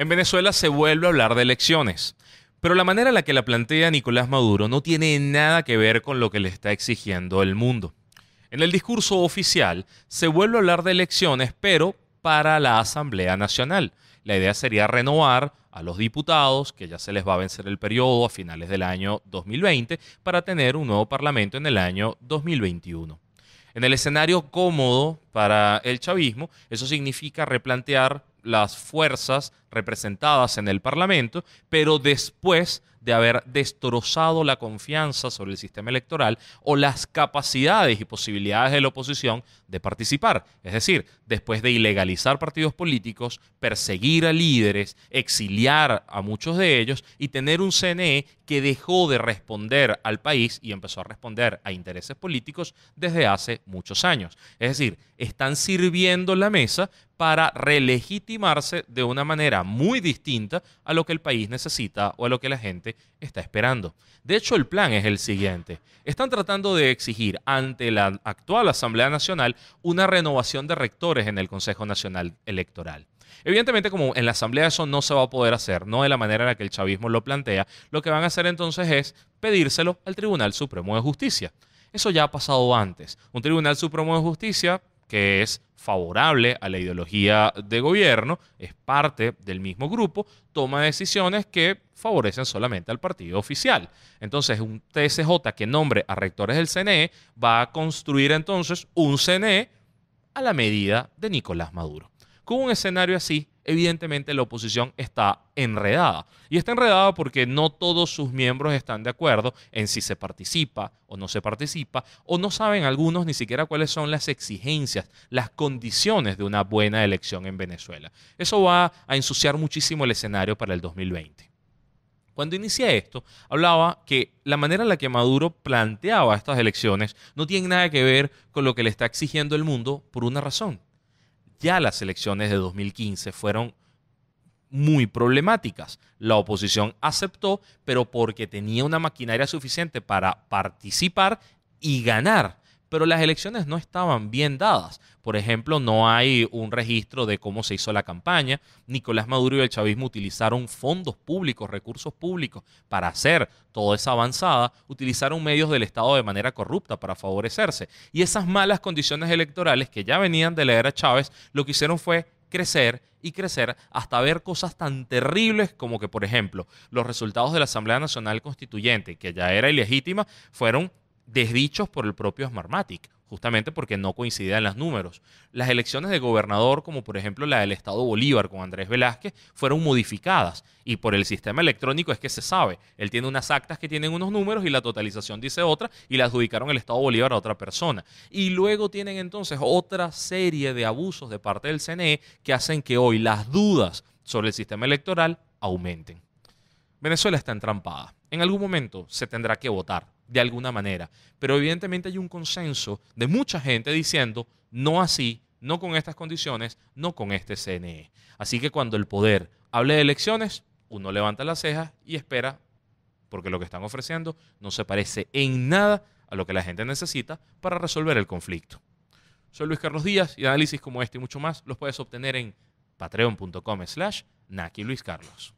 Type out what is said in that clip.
En Venezuela se vuelve a hablar de elecciones, pero la manera en la que la plantea Nicolás Maduro no tiene nada que ver con lo que le está exigiendo el mundo. En el discurso oficial se vuelve a hablar de elecciones, pero para la Asamblea Nacional. La idea sería renovar a los diputados, que ya se les va a vencer el periodo a finales del año 2020, para tener un nuevo parlamento en el año 2021. En el escenario cómodo para el chavismo, eso significa replantear las fuerzas representadas en el Parlamento, pero después de haber destrozado la confianza sobre el sistema electoral o las capacidades y posibilidades de la oposición de participar. Es decir, después de ilegalizar partidos políticos, perseguir a líderes, exiliar a muchos de ellos y tener un CNE que dejó de responder al país y empezó a responder a intereses políticos desde hace muchos años. Es decir, están sirviendo la mesa para relegitimarse de una manera muy distinta a lo que el país necesita o a lo que la gente está esperando. De hecho, el plan es el siguiente. Están tratando de exigir ante la actual Asamblea Nacional una renovación de rectores en el Consejo Nacional Electoral. Evidentemente, como en la Asamblea eso no se va a poder hacer, no de la manera en la que el chavismo lo plantea, lo que van a hacer entonces es pedírselo al Tribunal Supremo de Justicia. Eso ya ha pasado antes. Un Tribunal Supremo de Justicia que es favorable a la ideología de gobierno, es parte del mismo grupo, toma decisiones que favorecen solamente al partido oficial. Entonces, un TSJ que nombre a rectores del CNE va a construir entonces un CNE a la medida de Nicolás Maduro. Con un escenario así, evidentemente la oposición está enredada. Y está enredada porque no todos sus miembros están de acuerdo en si se participa o no se participa, o no saben algunos ni siquiera cuáles son las exigencias, las condiciones de una buena elección en Venezuela. Eso va a ensuciar muchísimo el escenario para el 2020. Cuando inicié esto, hablaba que la manera en la que Maduro planteaba estas elecciones no tiene nada que ver con lo que le está exigiendo el mundo por una razón ya las elecciones de 2015 fueron muy problemáticas. La oposición aceptó, pero porque tenía una maquinaria suficiente para participar y ganar pero las elecciones no estaban bien dadas. Por ejemplo, no hay un registro de cómo se hizo la campaña. Nicolás Maduro y el chavismo utilizaron fondos públicos, recursos públicos para hacer toda esa avanzada, utilizaron medios del Estado de manera corrupta para favorecerse. Y esas malas condiciones electorales que ya venían de la era Chávez, lo que hicieron fue crecer y crecer hasta ver cosas tan terribles como que, por ejemplo, los resultados de la Asamblea Nacional Constituyente, que ya era ilegítima, fueron desdichos por el propio Smartmatic, justamente porque no coincidían los números. Las elecciones de gobernador, como por ejemplo la del Estado Bolívar con Andrés Velázquez, fueron modificadas y por el sistema electrónico es que se sabe. Él tiene unas actas que tienen unos números y la totalización dice otra y la adjudicaron el Estado Bolívar a otra persona. Y luego tienen entonces otra serie de abusos de parte del CNE que hacen que hoy las dudas sobre el sistema electoral aumenten. Venezuela está entrampada. En algún momento se tendrá que votar de alguna manera. Pero evidentemente hay un consenso de mucha gente diciendo, no así, no con estas condiciones, no con este CNE. Así que cuando el poder hable de elecciones, uno levanta las cejas y espera, porque lo que están ofreciendo no se parece en nada a lo que la gente necesita para resolver el conflicto. Soy Luis Carlos Díaz y análisis como este y mucho más los puedes obtener en patreon.com slash Naki Luis Carlos.